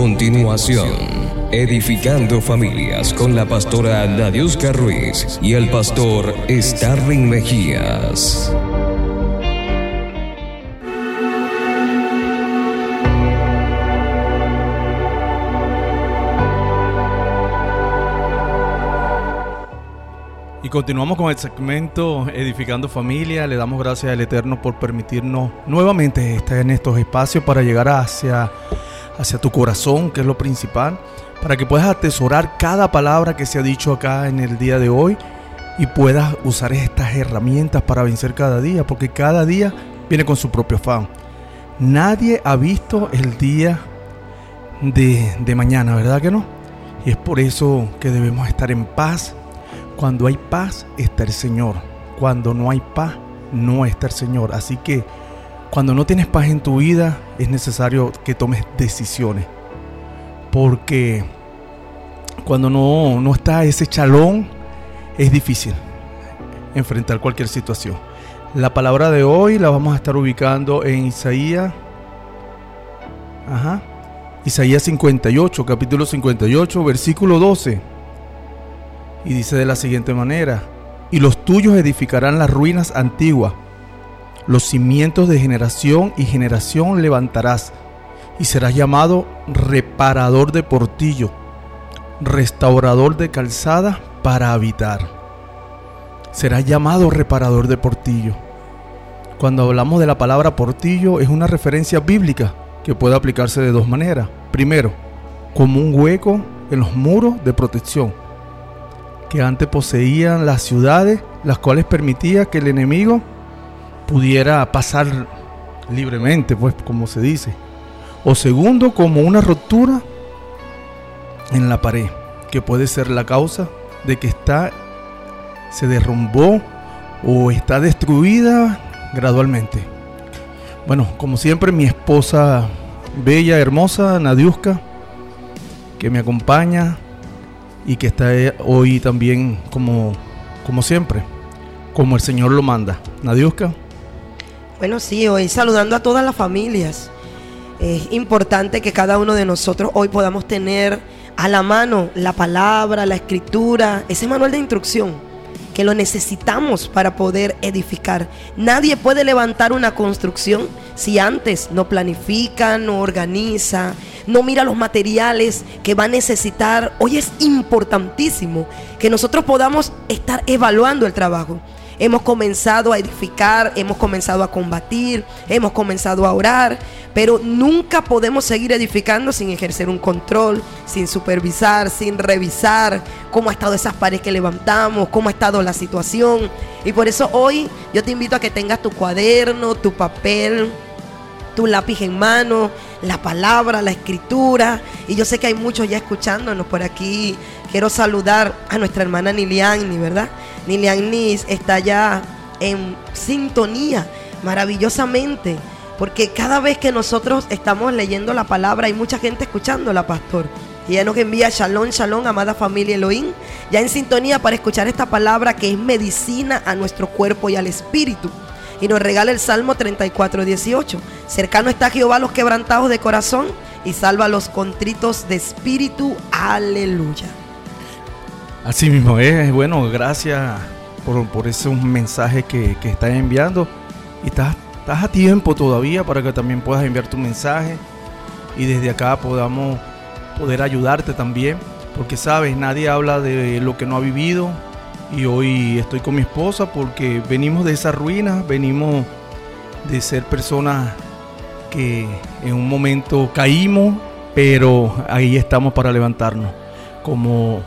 continuación, Edificando Familias con la pastora Nadiuska Ruiz y el pastor Starling Mejías. Y continuamos con el segmento Edificando Familia. Le damos gracias al Eterno por permitirnos nuevamente estar en estos espacios para llegar hacia, hacia tu corazón, que es lo principal, para que puedas atesorar cada palabra que se ha dicho acá en el día de hoy y puedas usar estas herramientas para vencer cada día, porque cada día viene con su propio afán. Nadie ha visto el día de, de mañana, ¿verdad que no? Y es por eso que debemos estar en paz cuando hay paz está el Señor. Cuando no hay paz, no está el Señor. Así que cuando no tienes paz en tu vida, es necesario que tomes decisiones. Porque cuando no, no está ese chalón, es difícil enfrentar cualquier situación. La palabra de hoy la vamos a estar ubicando en Isaías. Ajá. Isaías 58, capítulo 58, versículo 12. Y dice de la siguiente manera, y los tuyos edificarán las ruinas antiguas, los cimientos de generación y generación levantarás, y serás llamado reparador de portillo, restaurador de calzada para habitar. Serás llamado reparador de portillo. Cuando hablamos de la palabra portillo es una referencia bíblica que puede aplicarse de dos maneras. Primero, como un hueco en los muros de protección que antes poseían las ciudades, las cuales permitía que el enemigo pudiera pasar libremente, pues como se dice. O segundo, como una ruptura en la pared, que puede ser la causa de que está se derrumbó o está destruida gradualmente. Bueno, como siempre, mi esposa bella, hermosa, Nadiuska, que me acompaña y que está hoy también como, como siempre, como el Señor lo manda. Nadiuska. Bueno, sí, hoy saludando a todas las familias. Es importante que cada uno de nosotros hoy podamos tener a la mano la palabra, la escritura, ese manual de instrucción que lo necesitamos para poder edificar. Nadie puede levantar una construcción si antes no planifica, no organiza, no mira los materiales que va a necesitar. Hoy es importantísimo que nosotros podamos estar evaluando el trabajo. Hemos comenzado a edificar, hemos comenzado a combatir, hemos comenzado a orar, pero nunca podemos seguir edificando sin ejercer un control, sin supervisar, sin revisar cómo ha estado esas paredes que levantamos, cómo ha estado la situación. Y por eso hoy yo te invito a que tengas tu cuaderno, tu papel, tu lápiz en mano, la palabra, la escritura. Y yo sé que hay muchos ya escuchándonos por aquí. Quiero saludar a nuestra hermana Niliani, ¿verdad? Niliani está ya en sintonía maravillosamente. Porque cada vez que nosotros estamos leyendo la palabra, hay mucha gente escuchándola, pastor. Y ella nos envía shalom, shalom, amada familia Elohim, ya en sintonía para escuchar esta palabra que es medicina a nuestro cuerpo y al espíritu y nos regala el Salmo 34, 18. Cercano está Jehová los quebrantados de corazón y salva a los contritos de espíritu. Aleluya. Así mismo es. Bueno, gracias por, por ese mensaje que, que estás enviando. Y estás, estás a tiempo todavía para que también puedas enviar tu mensaje. Y desde acá podamos poder ayudarte también. Porque sabes, nadie habla de lo que no ha vivido, y hoy estoy con mi esposa porque venimos de esa ruina, venimos de ser personas que en un momento caímos, pero ahí estamos para levantarnos, como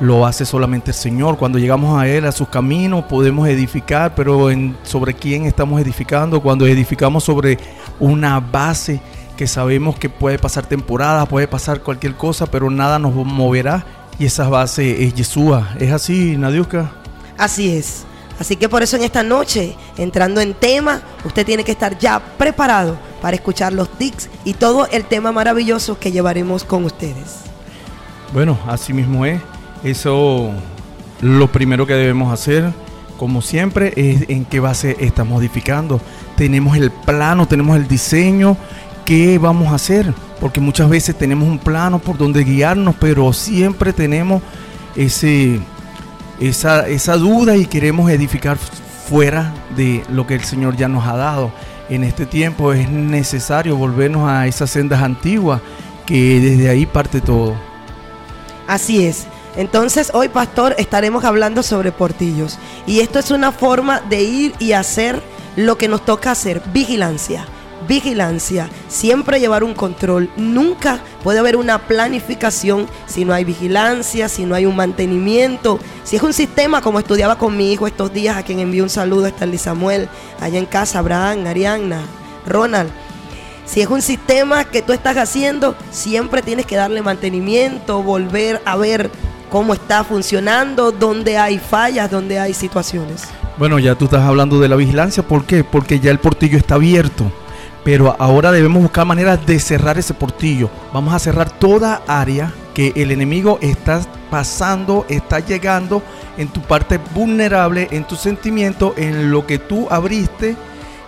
lo hace solamente el Señor. Cuando llegamos a Él, a sus caminos, podemos edificar, pero sobre quién estamos edificando, cuando edificamos sobre una base que sabemos que puede pasar temporada, puede pasar cualquier cosa, pero nada nos moverá y esa base es Yeshua. ¿Es así, Nadiuska? Así es. Así que por eso en esta noche, entrando en tema, usted tiene que estar ya preparado para escuchar los tics y todo el tema maravilloso que llevaremos con ustedes. Bueno, así mismo es. Eso lo primero que debemos hacer, como siempre, es en qué base estamos modificando. Tenemos el plano, tenemos el diseño qué vamos a hacer, porque muchas veces tenemos un plano por donde guiarnos, pero siempre tenemos ese, esa, esa duda y queremos edificar fuera de lo que el Señor ya nos ha dado. En este tiempo es necesario volvernos a esas sendas antiguas, que desde ahí parte todo. Así es. Entonces hoy, pastor, estaremos hablando sobre portillos. Y esto es una forma de ir y hacer lo que nos toca hacer, vigilancia vigilancia, siempre llevar un control. Nunca puede haber una planificación si no hay vigilancia, si no hay un mantenimiento. Si es un sistema como estudiaba con mi hijo estos días, a quien envío un saludo, Liz Samuel, allá en casa, Abraham, Arianna, Ronald. Si es un sistema que tú estás haciendo, siempre tienes que darle mantenimiento, volver a ver cómo está funcionando, dónde hay fallas, dónde hay situaciones. Bueno, ya tú estás hablando de la vigilancia, ¿por qué? Porque ya el portillo está abierto pero ahora debemos buscar maneras de cerrar ese portillo. Vamos a cerrar toda área que el enemigo está pasando, está llegando en tu parte vulnerable, en tu sentimiento, en lo que tú abriste.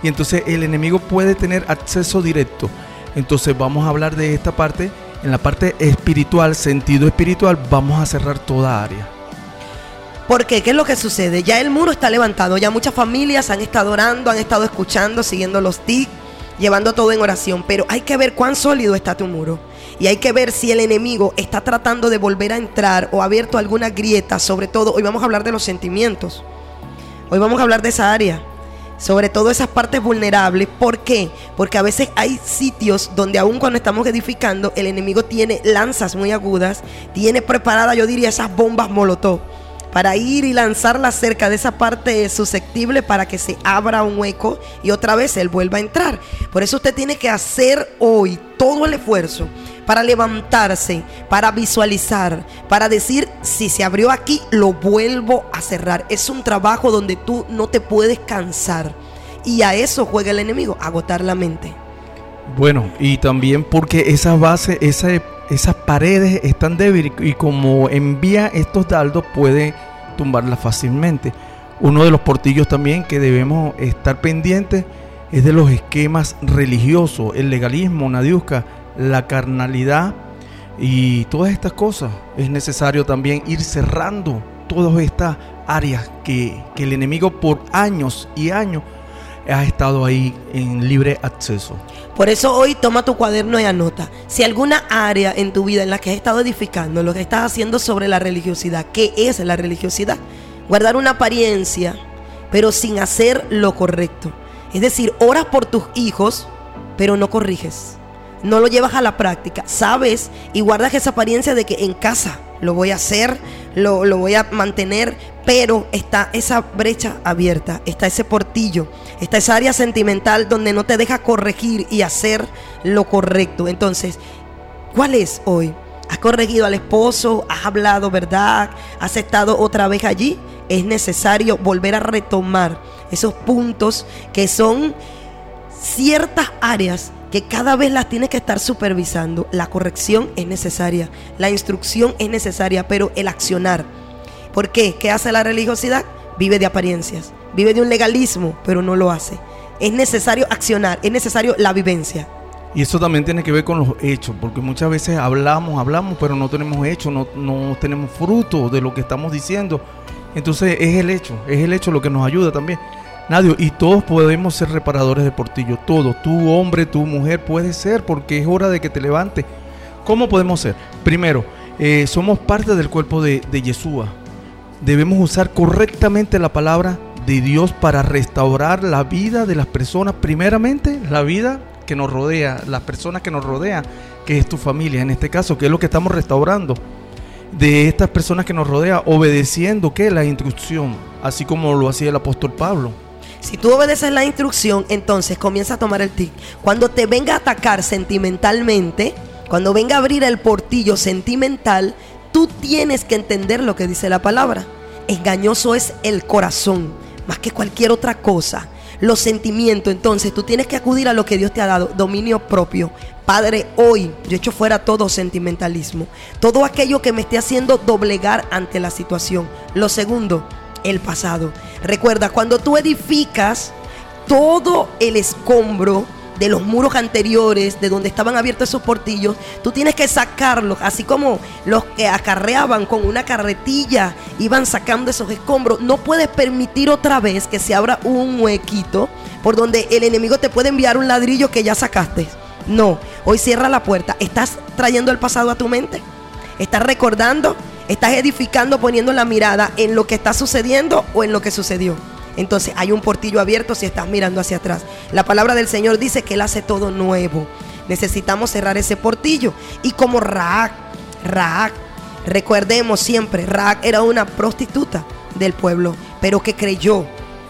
Y entonces el enemigo puede tener acceso directo. Entonces vamos a hablar de esta parte. En la parte espiritual, sentido espiritual, vamos a cerrar toda área. ¿Por qué? ¿Qué es lo que sucede? Ya el muro está levantado, ya muchas familias han estado orando, han estado escuchando, siguiendo los tics llevando todo en oración, pero hay que ver cuán sólido está tu muro. Y hay que ver si el enemigo está tratando de volver a entrar o ha abierto alguna grieta. Sobre todo, hoy vamos a hablar de los sentimientos. Hoy vamos a hablar de esa área. Sobre todo esas partes vulnerables. ¿Por qué? Porque a veces hay sitios donde aún cuando estamos edificando, el enemigo tiene lanzas muy agudas. Tiene preparada, yo diría, esas bombas molotov para ir y lanzarla cerca de esa parte susceptible para que se abra un hueco y otra vez él vuelva a entrar. Por eso usted tiene que hacer hoy todo el esfuerzo para levantarse, para visualizar, para decir, si se abrió aquí, lo vuelvo a cerrar. Es un trabajo donde tú no te puedes cansar. Y a eso juega el enemigo, agotar la mente. Bueno, y también porque esa base, esas paredes están débiles y como envía estos dardos puede tumbarla fácilmente. Uno de los portillos también que debemos estar pendientes es de los esquemas religiosos, el legalismo, Nadiuska, la carnalidad y todas estas cosas. Es necesario también ir cerrando todas estas áreas que, que el enemigo por años y años ha estado ahí en libre acceso. Por eso hoy toma tu cuaderno y anota. Si alguna área en tu vida en la que has estado edificando, lo que estás haciendo sobre la religiosidad, ¿qué es la religiosidad? Guardar una apariencia, pero sin hacer lo correcto. Es decir, oras por tus hijos, pero no corriges. No lo llevas a la práctica. Sabes y guardas esa apariencia de que en casa lo voy a hacer, lo, lo voy a mantener, pero está esa brecha abierta, está ese portillo Está esa área sentimental donde no te deja corregir y hacer lo correcto. Entonces, ¿cuál es hoy? ¿Has corregido al esposo? ¿Has hablado verdad? ¿Has estado otra vez allí? Es necesario volver a retomar esos puntos que son ciertas áreas que cada vez las tienes que estar supervisando. La corrección es necesaria, la instrucción es necesaria, pero el accionar. ¿Por qué? ¿Qué hace la religiosidad? Vive de apariencias vive de un legalismo, pero no lo hace. Es necesario accionar, es necesario la vivencia. Y eso también tiene que ver con los hechos, porque muchas veces hablamos, hablamos, pero no tenemos hechos, no, no tenemos fruto de lo que estamos diciendo. Entonces es el hecho, es el hecho lo que nos ayuda también. Nadio, y todos podemos ser reparadores de portillo, todos, tú hombre, tu mujer, puede ser, porque es hora de que te levantes. ¿Cómo podemos ser? Primero, eh, somos parte del cuerpo de, de Yeshua. Debemos usar correctamente la palabra de Dios para restaurar la vida de las personas, primeramente la vida que nos rodea, las personas que nos rodean, que es tu familia en este caso, que es lo que estamos restaurando de estas personas que nos rodean, obedeciendo que la instrucción, así como lo hacía el apóstol Pablo. Si tú obedeces la instrucción, entonces comienza a tomar el tic. Cuando te venga a atacar sentimentalmente, cuando venga a abrir el portillo sentimental, tú tienes que entender lo que dice la palabra. Engañoso es el corazón más que cualquier otra cosa. Los sentimientos, entonces tú tienes que acudir a lo que Dios te ha dado, dominio propio. Padre, hoy yo echo fuera todo sentimentalismo, todo aquello que me esté haciendo doblegar ante la situación. Lo segundo, el pasado. Recuerda, cuando tú edificas, todo el escombro, de los muros anteriores, de donde estaban abiertos esos portillos, tú tienes que sacarlos, así como los que acarreaban con una carretilla, iban sacando esos escombros. No puedes permitir otra vez que se abra un huequito por donde el enemigo te puede enviar un ladrillo que ya sacaste. No, hoy cierra la puerta. ¿Estás trayendo el pasado a tu mente? ¿Estás recordando? ¿Estás edificando poniendo la mirada en lo que está sucediendo o en lo que sucedió? Entonces hay un portillo abierto si estás mirando hacia atrás. La palabra del Señor dice que Él hace todo nuevo. Necesitamos cerrar ese portillo. Y como Raak, Raak, recordemos siempre, Raak era una prostituta del pueblo, pero que creyó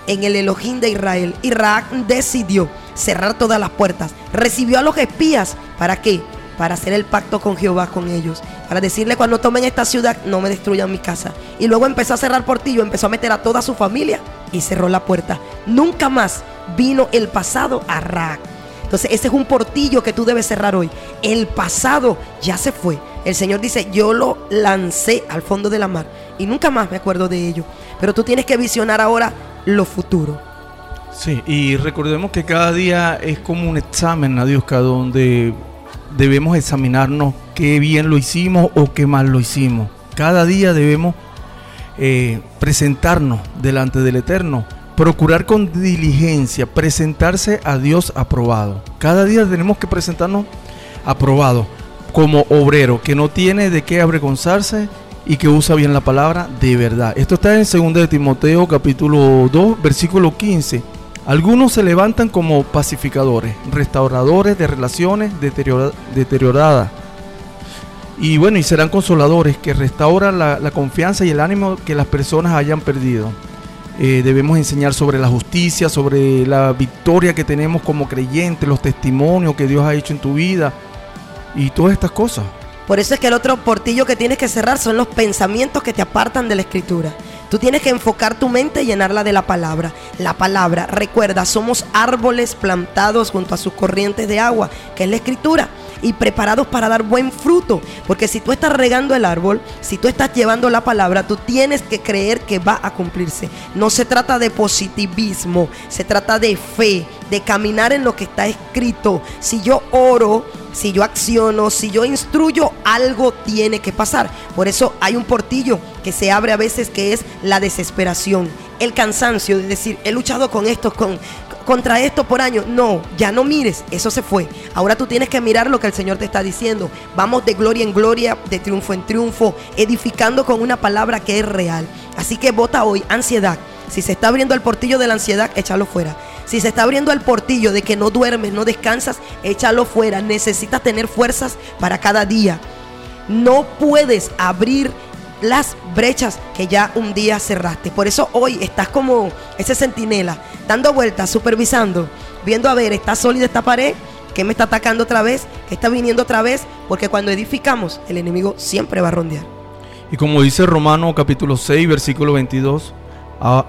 en el Elohim de Israel. Y Raak decidió cerrar todas las puertas. Recibió a los espías. ¿Para qué? Para hacer el pacto con Jehová con ellos. Para decirle cuando tomen esta ciudad, no me destruyan mi casa. Y luego empezó a cerrar portillo, empezó a meter a toda su familia y cerró la puerta. Nunca más vino el pasado a Raak. Entonces ese es un portillo que tú debes cerrar hoy. El pasado ya se fue. El Señor dice, yo lo lancé al fondo de la mar y nunca más me acuerdo de ello. Pero tú tienes que visionar ahora lo futuro. Sí, y recordemos que cada día es como un examen, Nadiuska, donde debemos examinarnos qué bien lo hicimos o qué mal lo hicimos. Cada día debemos eh, presentarnos delante del Eterno, procurar con diligencia, presentarse a Dios aprobado. Cada día tenemos que presentarnos aprobado como obrero que no tiene de qué avergonzarse y que usa bien la palabra de verdad. Esto está en 2 de Timoteo capítulo 2 versículo 15. Algunos se levantan como pacificadores, restauradores de relaciones deterioradas y bueno, y serán consoladores que restauran la, confianza y el ánimo que las personas hayan perdido. Eh, debemos enseñar sobre la justicia, sobre la victoria que tenemos como creyentes, los testimonios que Dios ha hecho en tu vida y todas estas cosas. Por eso es que el otro portillo que tienes que cerrar son los pensamientos que te apartan de la escritura. Tú tienes que enfocar tu mente y llenarla de la palabra. La palabra, recuerda, somos árboles plantados junto a sus corrientes de agua, que es la escritura y preparados para dar buen fruto. Porque si tú estás regando el árbol, si tú estás llevando la palabra, tú tienes que creer que va a cumplirse. No se trata de positivismo, se trata de fe, de caminar en lo que está escrito. Si yo oro, si yo acciono, si yo instruyo, algo tiene que pasar. Por eso hay un portillo que se abre a veces que es la desesperación, el cansancio de decir, he luchado con esto, con, contra esto por año. No, ya no mires, eso se fue. Ahora tú tienes que mirar lo que el Señor te está diciendo. Vamos de gloria en gloria, de triunfo en triunfo, edificando con una palabra que es real. Así que vota hoy ansiedad. Si se está abriendo el portillo de la ansiedad, échalo fuera. Si se está abriendo el portillo de que no duermes, no descansas, échalo fuera. Necesitas tener fuerzas para cada día. No puedes abrir las brechas que ya un día cerraste. Por eso hoy estás como ese centinela, dando vueltas, supervisando, viendo a ver, ¿está sólida esta pared? ¿Qué me está atacando otra vez? ¿Qué está viniendo otra vez? Porque cuando edificamos, el enemigo siempre va a rondear. Y como dice Romano capítulo 6, versículo 22,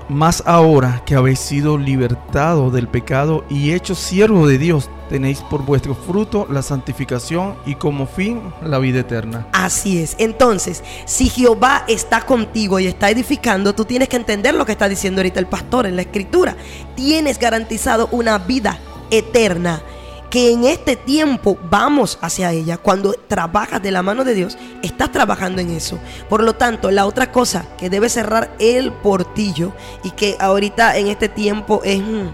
más ahora que habéis sido libertados del pecado y hechos siervos de Dios, tenéis por vuestro fruto la santificación y como fin la vida eterna. Así es. Entonces, si Jehová está contigo y está edificando, tú tienes que entender lo que está diciendo ahorita el pastor en la escritura. Tienes garantizado una vida eterna que en este tiempo vamos hacia ella. Cuando trabajas de la mano de Dios, estás trabajando en eso. Por lo tanto, la otra cosa que debe cerrar el portillo y que ahorita en este tiempo es, mm,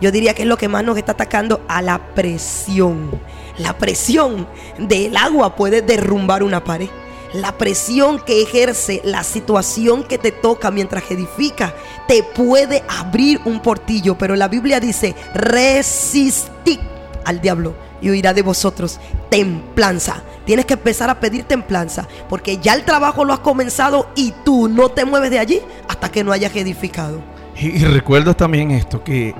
yo diría que es lo que más nos está atacando a la presión. La presión del agua puede derrumbar una pared. La presión que ejerce la situación que te toca mientras edifica te puede abrir un portillo, pero la Biblia dice, resistir al diablo y huirá de vosotros templanza. Tienes que empezar a pedir templanza, porque ya el trabajo lo has comenzado y tú no te mueves de allí hasta que no hayas edificado. Y, recuerda también esto, que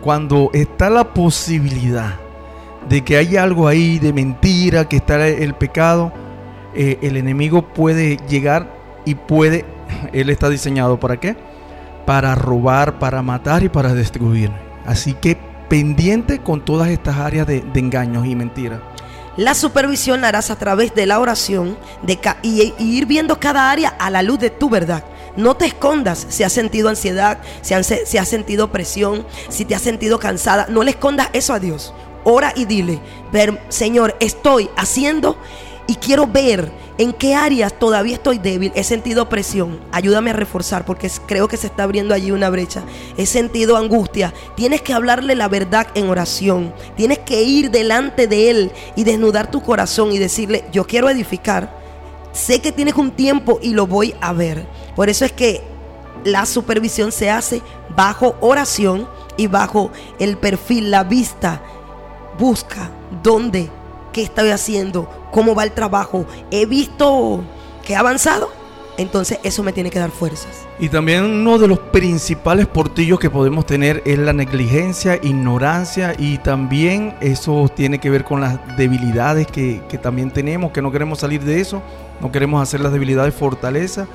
cuando está la posibilidad de que haya algo ahí de mentira, que está el pecado, eh, el enemigo puede llegar y puede, él está diseñado para qué? Para robar, para matar y para destruir. Así que pendiente con todas estas áreas de, engaños y mentiras. La supervisión harás a través de la oración de y, ir viendo cada área a la luz de tu verdad. No te escondas si has sentido ansiedad, si, si has sentido presión, si te has sentido cansada. No le escondas eso a Dios. ora y dile, Señor, estoy haciendo y quiero ver en qué áreas todavía estoy débil. He sentido presión. Ayúdame a reforzar porque creo que se está abriendo allí una brecha. He sentido angustia. Tienes que hablarle la verdad en oración. Tienes que ir delante de Él y desnudar tu corazón y decirle, yo quiero edificar. Sé que tienes un tiempo y lo voy a ver. Por eso es que la supervisión se hace bajo oración y bajo el perfil, la vista. Busca dónde qué estoy haciendo, cómo va el trabajo, he visto que ha avanzado, entonces eso me tiene que dar fuerzas. Y también uno de los principales portillos que podemos tener es la negligencia, ignorancia y también eso tiene que ver con las debilidades que, también tenemos, que no queremos salir de eso, no queremos hacer las debilidades fortaleza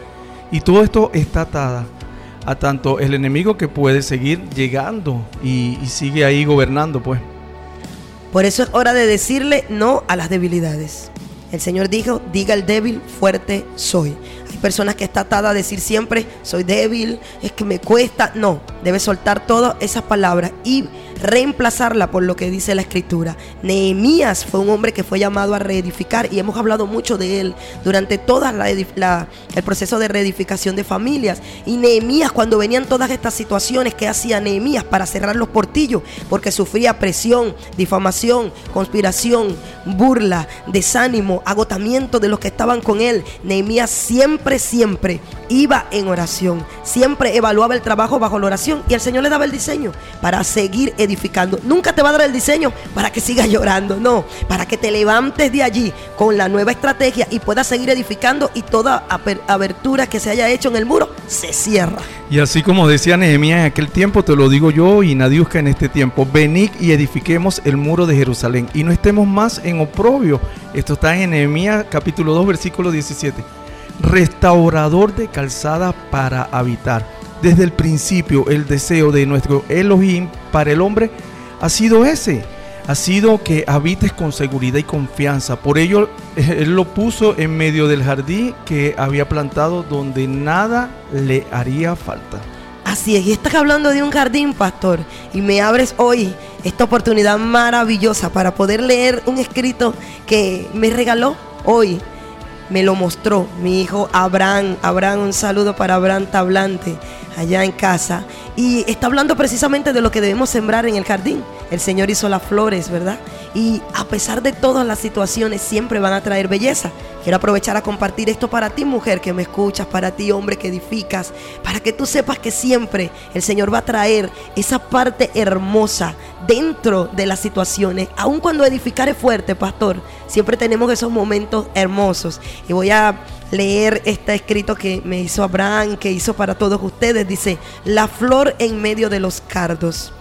y todo esto está atada a tanto el enemigo que puede seguir llegando y sigue ahí gobernando pues. Por eso es hora de decirle no a las debilidades. El Señor dijo, diga el débil, fuerte soy. Hay personas que está atada a decir siempre, soy débil, es que me cuesta. No, debe soltar todas esas palabras y reemplazarla por lo que dice la escritura. Nehemías fue un hombre que fue llamado a reedificar y hemos hablado mucho de él durante todo el proceso de reedificación de familias. Y Nehemías, cuando venían todas estas situaciones, ¿qué hacía Nehemías para cerrar los portillos? Porque sufría presión, difamación, conspiración, burla, desánimo, agotamiento de los que estaban con él. Nehemías siempre, siempre iba en oración, siempre evaluaba el trabajo bajo la oración y el Señor le daba el diseño para seguir edificando. Nunca te va a dar el diseño para que sigas llorando, no, para que te levantes de allí con la nueva estrategia y puedas seguir edificando y toda abertura que se haya hecho en el muro se cierra. Y así como decía Nehemías en aquel tiempo, te lo digo yo y Nadiuska en este tiempo, venid y edifiquemos el muro de Jerusalén y no estemos más en oprobio. Esto está en Nehemías capítulo 2 versículo 17 restaurador de calzada para habitar. Desde el principio el deseo de nuestro Elohim para el hombre ha sido ese, ha sido que habites con seguridad y confianza. Por ello él lo puso en medio del jardín que había plantado donde nada le haría falta. Así es, y estás hablando de un jardín, pastor, y me abres hoy esta oportunidad maravillosa para poder leer un escrito que me regaló hoy me lo mostró mi hijo Abraham. Abraham, un saludo para Abraham Tablante allá en casa. Y está hablando precisamente de lo que debemos sembrar en el jardín. El Señor hizo las flores, ¿verdad? Y a pesar de todas las situaciones, siempre van a traer belleza. Quiero aprovechar a compartir esto para ti, mujer que me escuchas, para ti, hombre que edificas, para que tú sepas que siempre el Señor va a traer esa parte hermosa dentro de las situaciones. Aun cuando edificar es fuerte, pastor, siempre tenemos esos momentos hermosos. Y voy a leer este escrito que me hizo Abraham, que hizo para todos ustedes. Dice, la flor en medio de los cardos.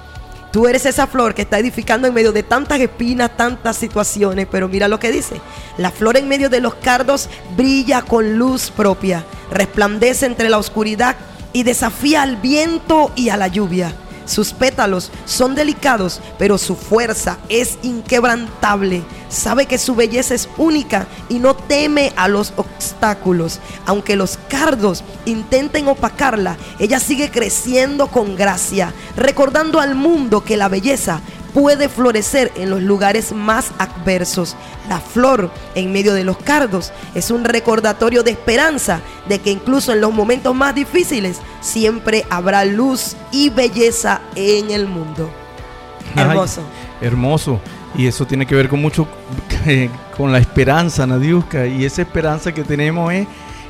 Tú eres esa flor que está edificando en medio de tantas espinas, tantas situaciones, pero mira lo que dice. La flor en medio de los cardos brilla con luz propia, resplandece entre la oscuridad y desafía al viento y a la lluvia. Sus pétalos son delicados, pero su fuerza es inquebrantable. Sabe que su belleza es única y no teme a los obstáculos. Aunque los cardos intenten opacarla, ella sigue creciendo con gracia, recordando al mundo que la belleza puede florecer en los lugares más adversos. La flor en medio de los cardos es un recordatorio de esperanza de que incluso en los momentos más difíciles siempre habrá luz y belleza en el mundo. Hermoso. hermoso. Y eso tiene que ver con mucho con la esperanza, Nadiuska. Y esa esperanza que tenemos es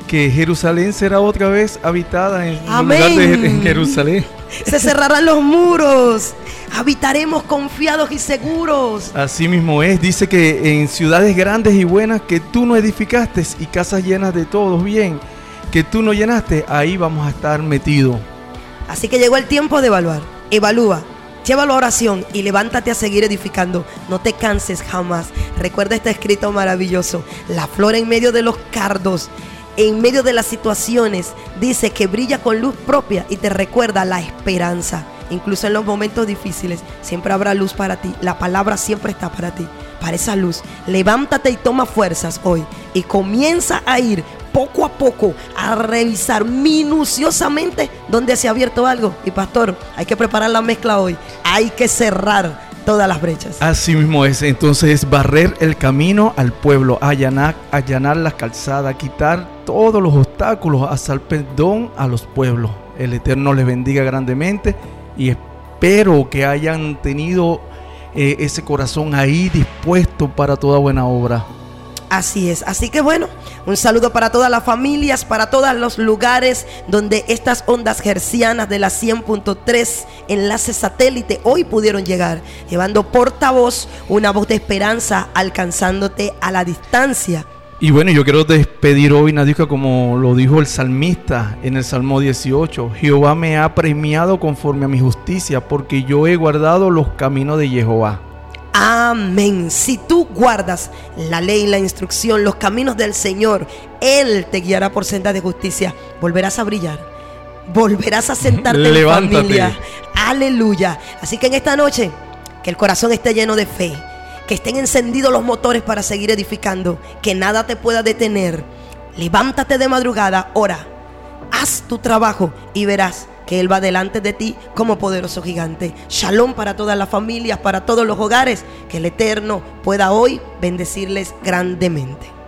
que Jerusalén será otra vez habitada en lugar de Jerusalén. Se cerrarán los muros, habitaremos confiados y seguros. Así mismo es, dice que en ciudades grandes y buenas que tú no edificaste y casas llenas de todos bien, que tú no llenaste, ahí vamos a estar metidos. Así que llegó el tiempo de evaluar. Evalúa, lleva la oración y levántate a seguir edificando. No te canses jamás. Recuerda este escrito maravilloso. La flor en medio de los cardos en medio de las situaciones, dice que brilla con luz propia y te recuerda la esperanza. Incluso en los momentos difíciles, siempre habrá luz para ti. La palabra siempre está para ti, para esa luz. Levántate y toma fuerzas hoy y comienza a ir poco a poco a revisar minuciosamente dónde se ha abierto algo. Y pastor, hay que preparar la mezcla hoy. Hay que cerrar todas las brechas. Así mismo es, entonces es barrer el camino al pueblo, allanar, allanar las calzadas, quitar todos los obstáculos, hacer perdón a los pueblos. El Eterno les bendiga grandemente y espero que hayan tenido eh, ese corazón ahí dispuesto para toda buena obra. Así es. Así que bueno, un saludo para todas las familias, para todos los lugares donde estas ondas gercianas de la 100.3 enlace satélite hoy pudieron llegar, llevando portavoz una voz de esperanza alcanzándote a la distancia. Y bueno, yo quiero despedir hoy, Nadiuska, como lo dijo el salmista en el Salmo 18. Jehová me ha premiado conforme a mi justicia, porque yo he guardado los caminos de Jehová. Amén. Si tú guardas la ley, la instrucción, los caminos del Señor, Él te guiará por senda de justicia. Volverás a brillar. Volverás a sentarte en familia. Aleluya. Así que en esta noche, que el corazón esté lleno de fe. Que estén encendidos los motores para seguir edificando. Que nada te pueda detener. Levántate de madrugada, ora. Haz tu trabajo y verás que Él va delante de ti como poderoso gigante. Shalom para todas las familias, para todos los hogares, que el Eterno pueda hoy bendecirles grandemente.